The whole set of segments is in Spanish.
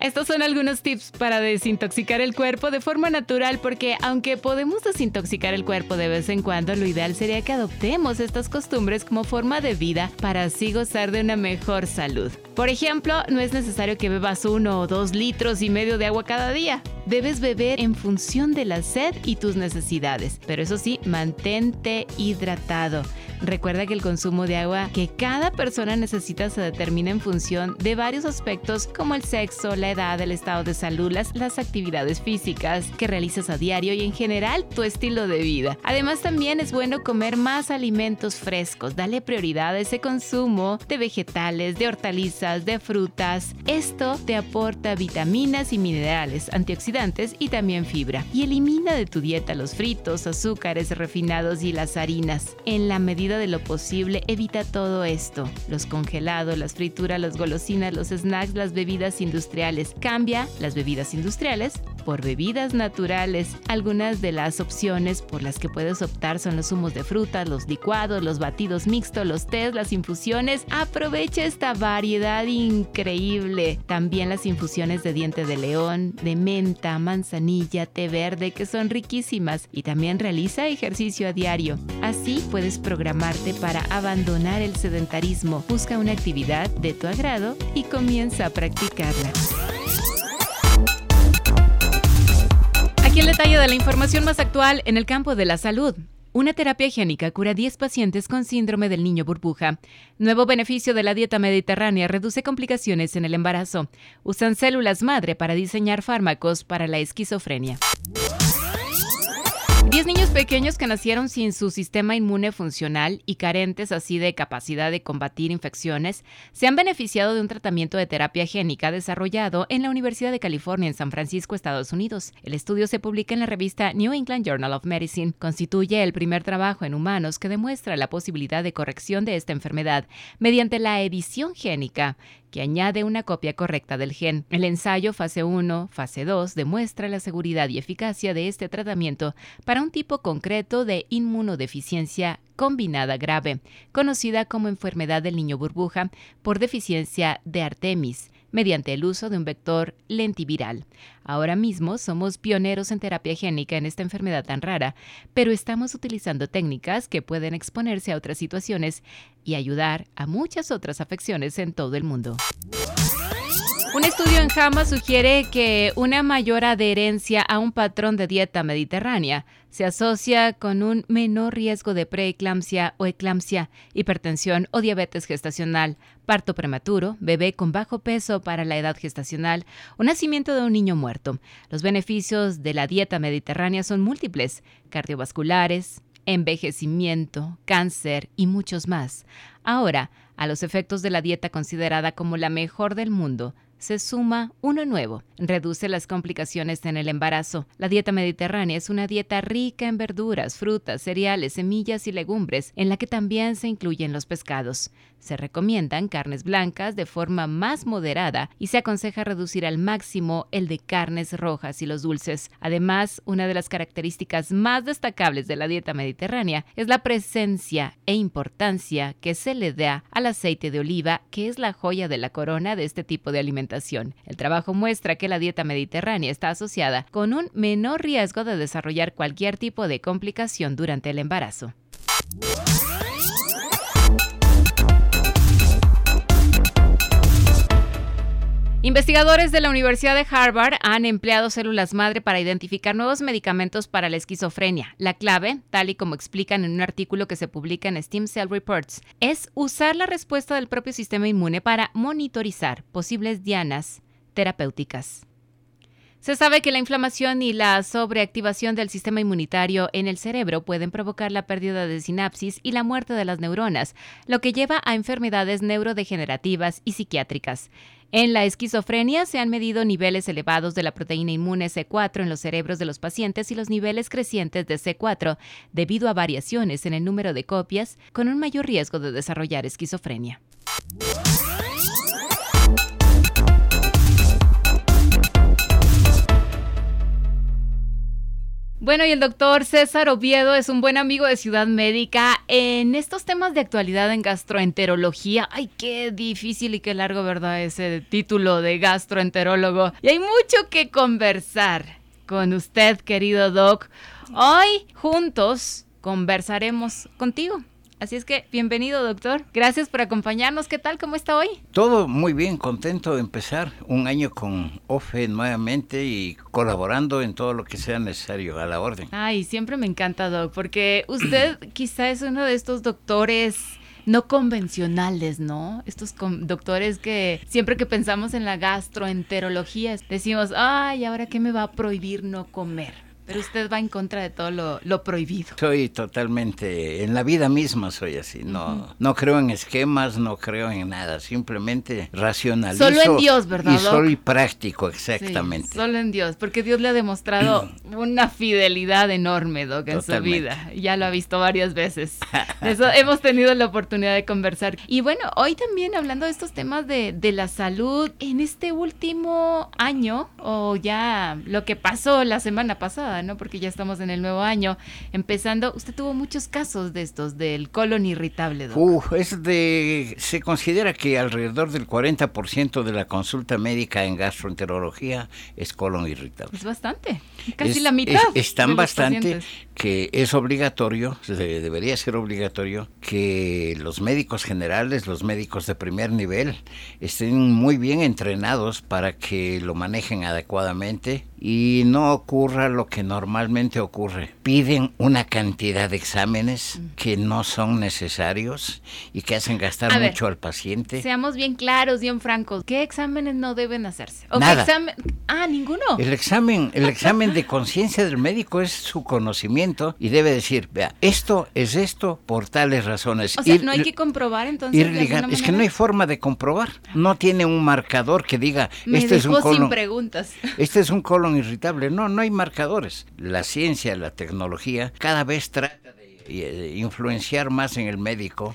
Estos son algunos tips para desintoxicar el cuerpo de forma natural porque aunque podemos desintoxicar el cuerpo de vez en cuando, lo ideal sería que adoptemos estas costumbres como forma de vida para así gozar de una mejor salud. Por ejemplo, no es necesario que bebas uno o dos litros y medio de agua cada día. Debes beber en función de la sed y tus necesidades, pero eso sí, mantente hidratado. Recuerda que el consumo de agua que cada persona necesita se determina en función de varios aspectos como el sexo, la edad, el estado de salud, las, las actividades físicas que realizas a diario y en general tu estilo de vida. Además también es bueno comer más alimentos frescos. Dale prioridad a ese consumo de vegetales, de hortalizas, de frutas. Esto te aporta vitaminas y minerales, antioxidantes y también fibra. Y elimina de tu dieta los fritos, azúcares refinados y las harinas. En la medida de lo posible, evita todo esto. Los congelados, las frituras, las golosinas, los snacks, las bebidas industriales. Cambia las bebidas industriales por bebidas naturales. Algunas de las opciones por las que puedes optar son los zumos de frutas, los licuados, los batidos mixtos, los tés, las infusiones. Aprovecha esta variedad increíble. También las infusiones de diente de león, de menta, manzanilla, té verde, que son riquísimas. Y también realiza ejercicio a diario. Así puedes programar para abandonar el sedentarismo. Busca una actividad de tu agrado y comienza a practicarla. Aquí el detalle de la información más actual en el campo de la salud. Una terapia higiénica cura a 10 pacientes con síndrome del niño burbuja. Nuevo beneficio de la dieta mediterránea reduce complicaciones en el embarazo. Usan células madre para diseñar fármacos para la esquizofrenia. 10 niños pequeños que nacieron sin su sistema inmune funcional y carentes así de capacidad de combatir infecciones se han beneficiado de un tratamiento de terapia génica desarrollado en la Universidad de California en San Francisco, Estados Unidos. El estudio se publica en la revista New England Journal of Medicine. Constituye el primer trabajo en humanos que demuestra la posibilidad de corrección de esta enfermedad mediante la edición génica que añade una copia correcta del gen. El ensayo fase 1, fase 2 demuestra la seguridad y eficacia de este tratamiento para un tipo concreto de inmunodeficiencia combinada grave, conocida como enfermedad del niño burbuja por deficiencia de Artemis, mediante el uso de un vector lentiviral. Ahora mismo somos pioneros en terapia génica en esta enfermedad tan rara, pero estamos utilizando técnicas que pueden exponerse a otras situaciones y ayudar a muchas otras afecciones en todo el mundo. Un estudio en JAMA sugiere que una mayor adherencia a un patrón de dieta mediterránea se asocia con un menor riesgo de preeclampsia o eclampsia, hipertensión o diabetes gestacional, parto prematuro, bebé con bajo peso para la edad gestacional o nacimiento de un niño muerto. Los beneficios de la dieta mediterránea son múltiples, cardiovasculares, envejecimiento, cáncer y muchos más. Ahora, a los efectos de la dieta considerada como la mejor del mundo, se suma uno nuevo. Reduce las complicaciones en el embarazo. La dieta mediterránea es una dieta rica en verduras, frutas, cereales, semillas y legumbres, en la que también se incluyen los pescados. Se recomiendan carnes blancas de forma más moderada y se aconseja reducir al máximo el de carnes rojas y los dulces. Además, una de las características más destacables de la dieta mediterránea es la presencia e importancia que se le da al aceite de oliva, que es la joya de la corona de este tipo de alimentación. El trabajo muestra que la dieta mediterránea está asociada con un menor riesgo de desarrollar cualquier tipo de complicación durante el embarazo. Investigadores de la Universidad de Harvard han empleado células madre para identificar nuevos medicamentos para la esquizofrenia. La clave, tal y como explican en un artículo que se publica en Steam Cell Reports, es usar la respuesta del propio sistema inmune para monitorizar posibles dianas terapéuticas. Se sabe que la inflamación y la sobreactivación del sistema inmunitario en el cerebro pueden provocar la pérdida de sinapsis y la muerte de las neuronas, lo que lleva a enfermedades neurodegenerativas y psiquiátricas. En la esquizofrenia se han medido niveles elevados de la proteína inmune C4 en los cerebros de los pacientes y los niveles crecientes de C4 debido a variaciones en el número de copias con un mayor riesgo de desarrollar esquizofrenia. Bueno, y el doctor César Oviedo es un buen amigo de Ciudad Médica en estos temas de actualidad en gastroenterología. Ay, qué difícil y qué largo, ¿verdad? Ese título de gastroenterólogo. Y hay mucho que conversar con usted, querido doc. Hoy juntos conversaremos contigo Así es que bienvenido, doctor. Gracias por acompañarnos. ¿Qué tal? ¿Cómo está hoy? Todo muy bien, contento de empezar un año con OFE nuevamente y colaborando en todo lo que sea necesario a la orden. Ay, siempre me encanta, doc, porque usted quizá es uno de estos doctores no convencionales, ¿no? Estos doctores que siempre que pensamos en la gastroenterología decimos, ay, ¿ahora qué me va a prohibir no comer? Pero usted va en contra de todo lo, prohibido. Soy totalmente, en la vida misma soy así, no, no creo en esquemas, no creo en nada, simplemente racionalizo. Solo en Dios, ¿verdad? Y soy práctico, exactamente. solo en Dios, porque Dios le ha demostrado una fidelidad enorme, Doc, en su vida. Ya lo ha visto varias veces. Eso hemos tenido la oportunidad de conversar. Y bueno, hoy también hablando de estos temas de, de la salud, en este último año, o ya lo que pasó la semana pasada, ¿no? Porque ya estamos en el nuevo año. Empezando, usted tuvo muchos casos de estos, del colon irritable, es de, se considera que alrededor del 40% de la consulta médica en gastroenterología es colon irritable. Es bastante, casi la mitad. Es, tan bastante que es obligatorio, debería ser obligatorio, que los médicos generales, los médicos de primer nivel, estén muy bien entrenados para que lo manejen adecuadamente y no ocurra lo que normalmente ocurre. Piden una cantidad de exámenes que no son necesarios y que hacen gastar mucho al paciente. Seamos bien claros, bien francos. ¿Qué exámenes no deben hacerse? Nada. Ah, ninguno. El examen, el examen de conciencia del médico es su conocimiento y debe decir, vea, esto es esto por tales razones. O sea, no hay que comprobar entonces. es que no hay forma de comprobar. No tiene un marcador que diga, este es un colon. sin preguntas. Este es un colon irritable. No, no hay marcadores. La ciencia, la tecnología, cada vez trata de eh, influenciar más en el médico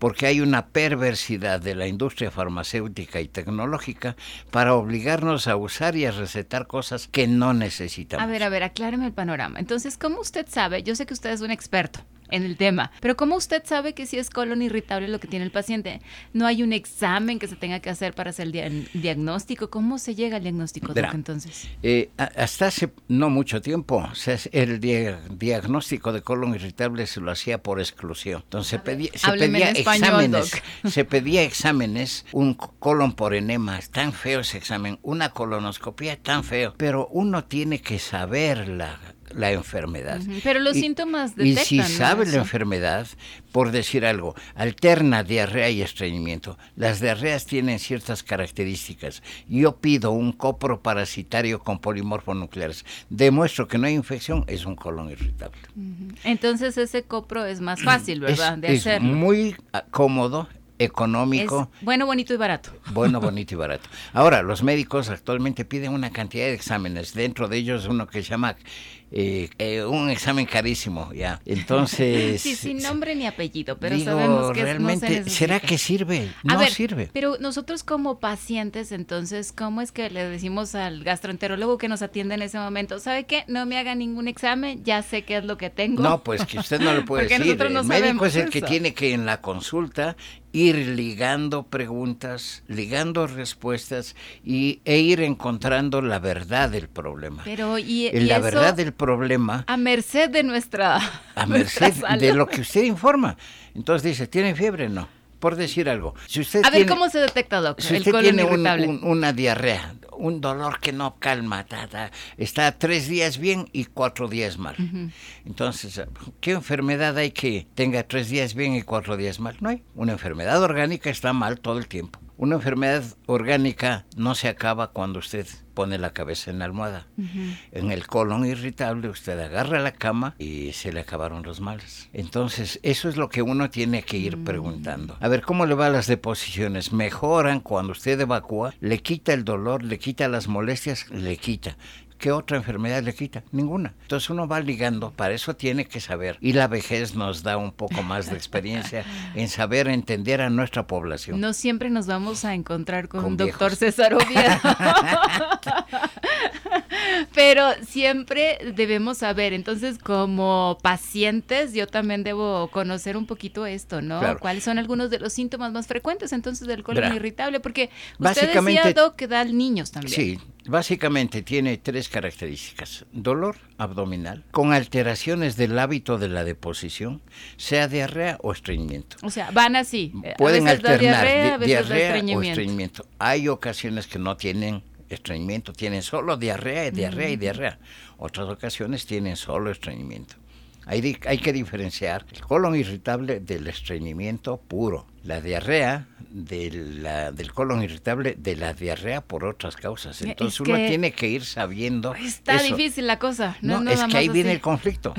porque hay una perversidad de la industria farmacéutica y tecnológica para obligarnos a usar y a recetar cosas que no necesitamos. A ver, a ver, acláreme el panorama. Entonces, ¿cómo usted sabe? Yo sé que usted es un experto en el tema. Pero ¿cómo usted sabe que si es colon irritable lo que tiene el paciente? ¿No hay un examen que se tenga que hacer para hacer el diagnóstico? ¿Cómo se llega al diagnóstico, entonces? Eh, hasta hace no mucho tiempo, el diagnóstico de colon irritable se lo hacía por exclusión. Entonces se pedía, exámenes, se pedía exámenes, un colon por enema, es tan feo ese examen, una colonoscopia tan feo, pero uno tiene que saberla la enfermedad. Pero los síntomas detectan. Y si sabe la enfermedad, por decir algo, alterna diarrea y estreñimiento. Las diarreas tienen ciertas características. Yo pido un copro parasitario con polimorfonucleares. Demuestro que no hay infección, es un colon irritable. Entonces ese copro es más fácil, ¿verdad? de es muy ah, cómodo, económico. bueno, bonito y barato. Bueno, bonito y barato. Ahora, los médicos actualmente piden una cantidad de exámenes. Dentro de ellos uno que se llama eh, eh, un examen carísimo, ya. Entonces. sí, sin nombre ni apellido, pero sabemos que realmente, ¿será que sirve? No sirve. Pero nosotros como pacientes, entonces, ¿cómo es que le decimos al gastroenterólogo que nos atiende en ese momento? ¿Sabe qué? No me haga ningún examen, ya sé qué es lo que tengo. No, pues que usted no le puede decir. el médico es el que tiene que en la consulta ir ligando preguntas, ligando respuestas y, e ir encontrando la verdad del problema. Pero y, la verdad del problema. A merced de nuestra. A merced de lo que usted informa. Entonces dice, ¿tiene fiebre? No. Por decir algo. Si usted a ver, ¿cómo se detecta, doctor? Si usted tiene una diarrea, un dolor que no calma, está tres días bien y cuatro días mal. Entonces, ¿qué enfermedad hay que tenga tres días bien y cuatro días mal? No hay. Una enfermedad orgánica está mal todo el tiempo. Una enfermedad orgánica no se acaba cuando usted pone la cabeza en la almohada. En el colon irritable usted agarra la cama y se le acabaron los males. Entonces, eso es lo que uno tiene que ir mm. preguntando. A ver, ¿cómo le va las deposiciones? Mejoran cuando usted evacúa, le quita el dolor, le quita las molestias, le quita. ¿Qué otra enfermedad le quita? Ninguna. Entonces uno va ligando, para eso tiene que saber. Y la vejez nos da un poco más de experiencia en saber entender a nuestra población. No siempre nos vamos a encontrar con, un doctor César Oviedo. Pero siempre debemos saber, entonces como pacientes yo también debo conocer un poquito esto, ¿no? ¿Cuáles son algunos de los síntomas más frecuentes entonces del colon irritable? Porque usted decía, Doc, que da niños también. Sí, Básicamente tiene tres características. Dolor abdominal, con alteraciones del hábito de la deposición, sea diarrea o estreñimiento. O sea, van así. Pueden alternar diarrea, o estreñimiento. Hay ocasiones que no tienen estreñimiento, tienen solo diarrea, y diarrea y mm. diarrea. Otras ocasiones tienen solo estreñimiento. Hay, hay que diferenciar el colon irritable del estreñimiento puro. La diarrea del colon irritable de la diarrea por otras causas. Entonces uno tiene que ir sabiendo. Está difícil la cosa. No, es que ahí viene el conflicto.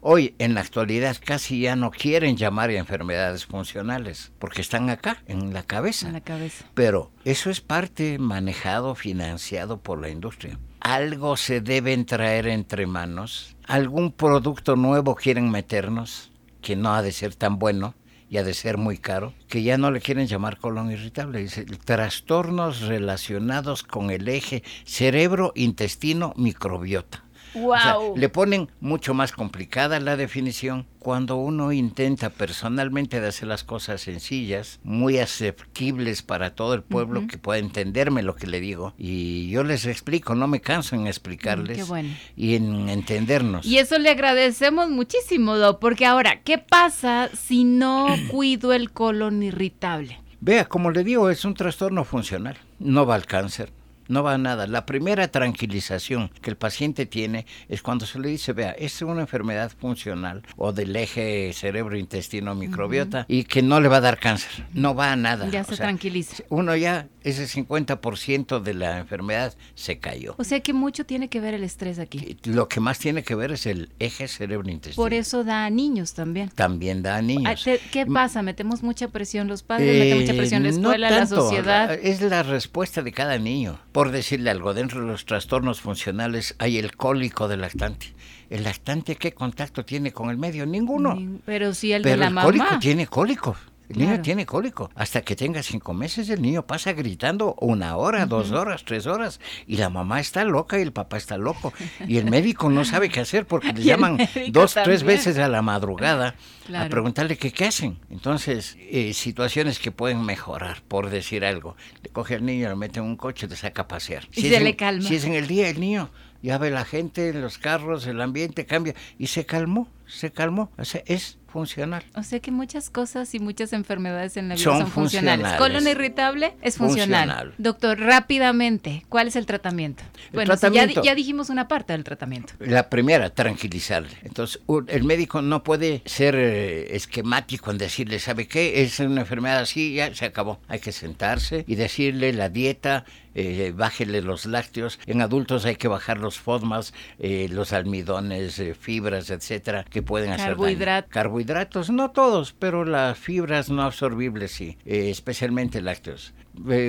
Hoy, en la actualidad, casi ya no quieren llamar enfermedades funcionales porque están acá, en la cabeza. En la cabeza. Pero eso es parte manejado, financiado por la industria. Algo se deben traer entre manos. Algún producto nuevo quieren meternos que no ha de ser tan bueno y ha de ser muy caro, que ya no le quieren llamar colon irritable, dice trastornos relacionados con el eje cerebro-intestino-microbiota. Wow. le ponen mucho más complicada la definición cuando uno intenta personalmente de hacer las cosas sencillas, muy asequibles para todo el pueblo que pueda entenderme lo que le digo. Y yo les explico, no me canso en explicarles y en entendernos. Y eso le agradecemos muchísimo, Do, porque ahora, ¿qué pasa si no cuido el colon irritable? Vea, como le digo, es un trastorno funcional. No va al cáncer, no va a nada. La primera tranquilización que el paciente tiene es cuando se le dice, vea, es una enfermedad funcional o del eje cerebro-intestino-microbiota y que no le va a dar cáncer. No va a nada. Ya se tranquiliza. Uno ya, ese 50% de la enfermedad se cayó. O sea que mucho tiene que ver el estrés aquí. Lo que más tiene que ver es el eje cerebro-intestino. Por eso da a niños también. También da a niños. ¿Qué pasa? ¿Metemos mucha presión los padres? ¿Metemos mucha presión la eh, escuela, la sociedad? Es la respuesta de cada niño por decirle algo, dentro de los trastornos funcionales hay el cólico del lactante. ¿El lactante qué contacto tiene con el medio? Ninguno. Pero si el de la el cólico tiene cólico. El niño tiene cólico. Hasta que tenga cinco meses, el niño pasa gritando una hora, dos horas, tres horas. Y la mamá está loca y el papá está loco. Y el médico no sabe qué hacer porque le llaman dos, tres veces a la madrugada a preguntarle qué hacen. Entonces, eh, situaciones que pueden mejorar, por decir algo. Le coge al niño, lo mete en un coche, le saca a pasear. y se le calma. Si es en el día, el niño ya ve la gente, los carros, el ambiente cambia. Y se calmó, se calmó. O sea, es funcional. O sea que muchas cosas y muchas enfermedades en la vida son, funcionales. Colon irritable es funcional. Doctor, rápidamente, ¿cuál es el tratamiento? bueno, ya, dijimos una parte del tratamiento. La primera, tranquilizarle. Entonces, el médico no puede ser eh, esquemático en decirle, ¿sabe qué? Es una enfermedad así, ya se acabó. Hay que sentarse y decirle la dieta, eh, bájele los lácteos. En adultos hay que bajar los FODMAS, eh, los almidones, eh, fibras, etcétera, que pueden hacer Carbohidratos. Carbohidratos, no todos, pero las fibras no absorbibles sí, especialmente lácteos.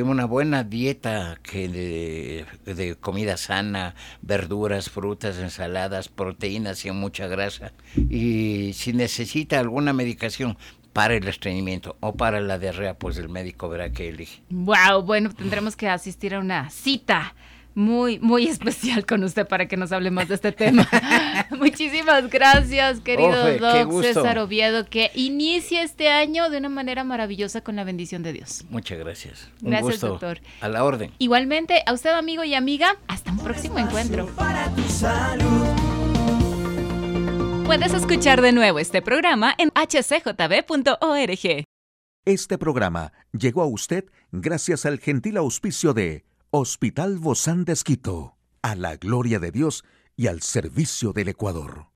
una buena dieta que de, comida sana, verduras, frutas, ensaladas, proteínas y mucha grasa. Y si necesita alguna medicación, para el estreñimiento o para la diarrea, pues el médico verá que elige. Wow, bueno, tendremos que asistir a una cita muy, muy especial con usted para que nos hable más de este tema. Muchísimas gracias, querido Doc César Oviedo, que inicia este año de una manera maravillosa con la bendición de Dios. Muchas gracias. Un gracias, doctor. A la orden. Igualmente, a usted, amigo y amiga, hasta un próximo encuentro. Para tu salud. Puedes escuchar de nuevo este programa en hcjb.org. Este programa llegó a usted gracias al gentil auspicio de Hospital Bozán de Esquito, a la gloria de Dios y al servicio del Ecuador.